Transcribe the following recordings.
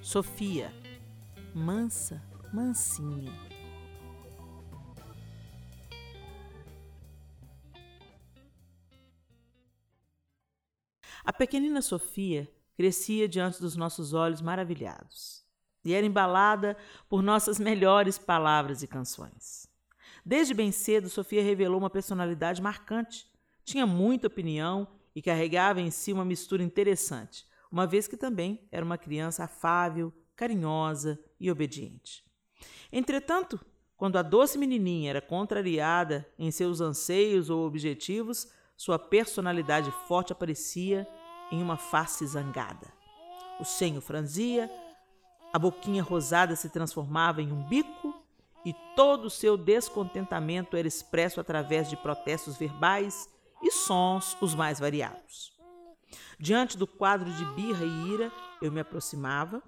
Sofia, mansa, mansinha. A pequenina Sofia crescia diante dos nossos olhos maravilhados e era embalada por nossas melhores palavras e canções. Desde bem cedo, Sofia revelou uma personalidade marcante, tinha muita opinião e carregava em si uma mistura interessante uma vez que também era uma criança afável, carinhosa e obediente. Entretanto, quando a doce menininha era contrariada em seus anseios ou objetivos, sua personalidade forte aparecia em uma face zangada. O senho franzia, a boquinha rosada se transformava em um bico e todo o seu descontentamento era expresso através de protestos verbais e sons os mais variados. Diante do quadro de birra e ira, eu me aproximava,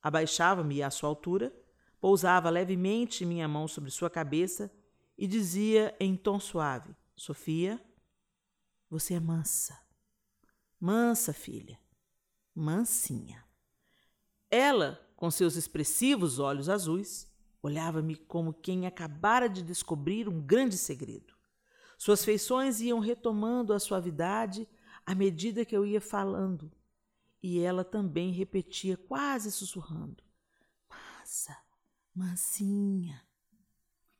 abaixava-me à sua altura, pousava levemente minha mão sobre sua cabeça e dizia em tom suave: Sofia, você é mansa. Mansa, filha. Mansinha. Ela, com seus expressivos olhos azuis, olhava-me como quem acabara de descobrir um grande segredo. Suas feições iam retomando a suavidade à medida que eu ia falando. E ela também repetia, quase sussurrando: Massa, mansinha.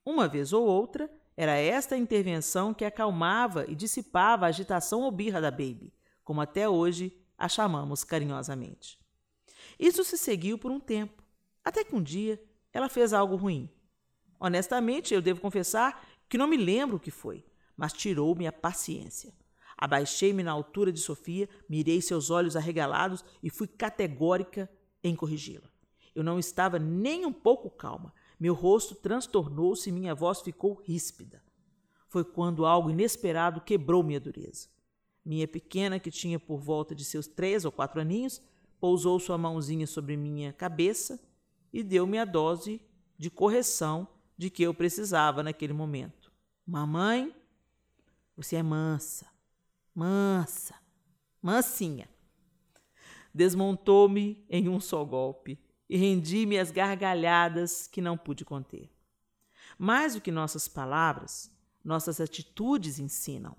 Uma vez ou outra, era esta intervenção que acalmava e dissipava a agitação ou birra da Baby, como até hoje a chamamos carinhosamente. Isso se seguiu por um tempo, até que um dia ela fez algo ruim. Honestamente, eu devo confessar que não me lembro o que foi, mas tirou-me a paciência. Abaixei-me na altura de Sofia, mirei seus olhos arregalados e fui categórica em corrigi-la. Eu não estava nem um pouco calma. Meu rosto transtornou-se e minha voz ficou ríspida. Foi quando algo inesperado quebrou minha dureza. Minha pequena, que tinha por volta de seus três ou quatro aninhos, pousou sua mãozinha sobre minha cabeça e deu-me a dose de correção de que eu precisava naquele momento. Mamãe, você é mansa mansa, mansinha. Desmontou-me em um só golpe e rendi-me às gargalhadas que não pude conter. Mais do que nossas palavras, nossas atitudes ensinam.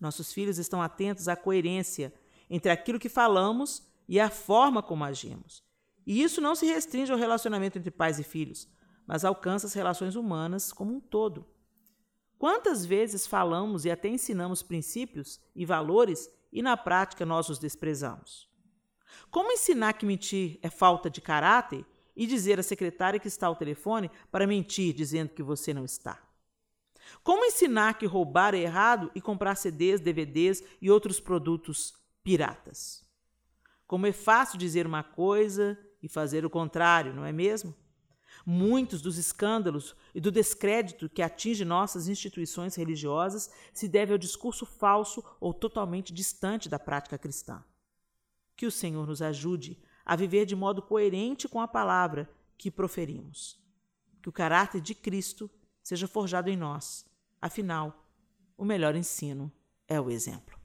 Nossos filhos estão atentos à coerência entre aquilo que falamos e a forma como agimos. E isso não se restringe ao relacionamento entre pais e filhos, mas alcança as relações humanas como um todo. Quantas vezes falamos e até ensinamos princípios e valores e na prática nós os desprezamos? Como ensinar que mentir é falta de caráter e dizer à secretária que está ao telefone para mentir dizendo que você não está? Como ensinar que roubar é errado e comprar CDs, DVDs e outros produtos piratas? Como é fácil dizer uma coisa e fazer o contrário, não é mesmo? Muitos dos escândalos e do descrédito que atinge nossas instituições religiosas se deve ao discurso falso ou totalmente distante da prática cristã. Que o Senhor nos ajude a viver de modo coerente com a palavra que proferimos. Que o caráter de Cristo seja forjado em nós. Afinal, o melhor ensino é o exemplo.